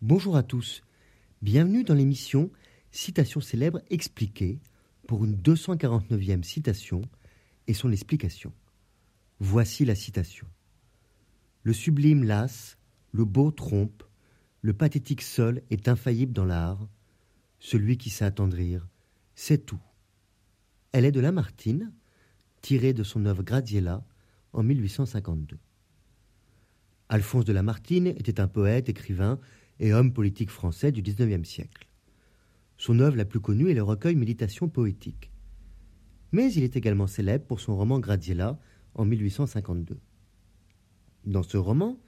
Bonjour à tous. Bienvenue dans l'émission Citation célèbre expliquée pour une 249e citation et son explication. Voici la citation. Le sublime lasse, le beau trompe, le pathétique seul est infaillible dans l'art. Celui qui sait attendrir, c'est tout. Elle est de Lamartine, tirée de son œuvre Graziella en 1852. Alphonse de Lamartine était un poète, écrivain et homme politique français du XIXe siècle. Son œuvre la plus connue est le recueil Méditation poétique. Mais il est également célèbre pour son roman Graziella en 1852. Dans ce roman,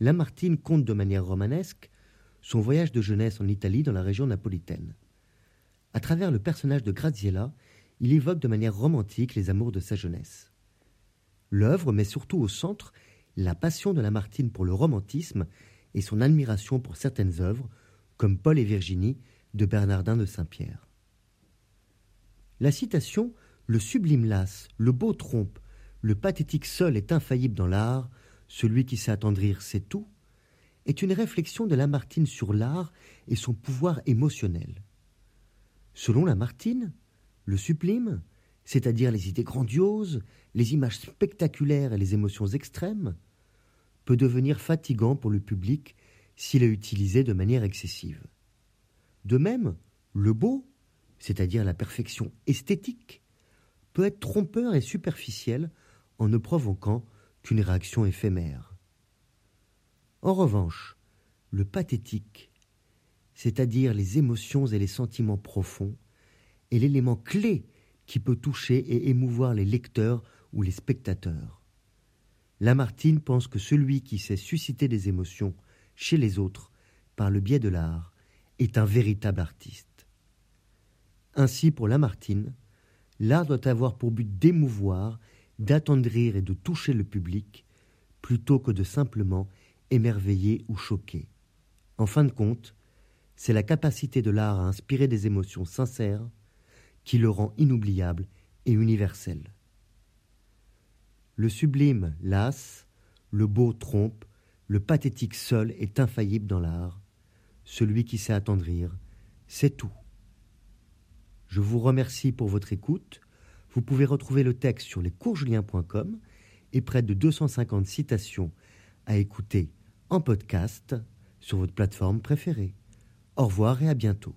Lamartine conte de manière romanesque son voyage de jeunesse en Italie dans la région napolitaine. À travers le personnage de Graziella, il évoque de manière romantique les amours de sa jeunesse. L'œuvre met surtout au centre la passion de Lamartine pour le romantisme et son admiration pour certaines œuvres, comme Paul et Virginie de Bernardin de Saint-Pierre. La citation Le sublime lasse, le beau trompe, le pathétique seul est infaillible dans l'art, celui qui sait attendrir c'est tout, est une réflexion de Lamartine sur l'art et son pouvoir émotionnel. Selon Lamartine, le sublime, c'est-à-dire les idées grandioses, les images spectaculaires et les émotions extrêmes, peut devenir fatigant pour le public s'il est utilisé de manière excessive. De même, le beau, c'est-à-dire la perfection esthétique, peut être trompeur et superficiel en ne provoquant qu'une réaction éphémère. En revanche, le pathétique, c'est-à-dire les émotions et les sentiments profonds, est l'élément clé qui peut toucher et émouvoir les lecteurs ou les spectateurs. Lamartine pense que celui qui sait susciter des émotions chez les autres par le biais de l'art est un véritable artiste. Ainsi, pour Lamartine, l'art doit avoir pour but d'émouvoir, d'attendrir et de toucher le public, plutôt que de simplement émerveiller ou choquer. En fin de compte, c'est la capacité de l'art à inspirer des émotions sincères qui le rend inoubliable et universel. Le sublime lasse, le beau trompe, le pathétique seul est infaillible dans l'art. Celui qui sait attendrir, c'est tout. Je vous remercie pour votre écoute. Vous pouvez retrouver le texte sur lescoursjulien.com et près de 250 citations à écouter en podcast sur votre plateforme préférée. Au revoir et à bientôt.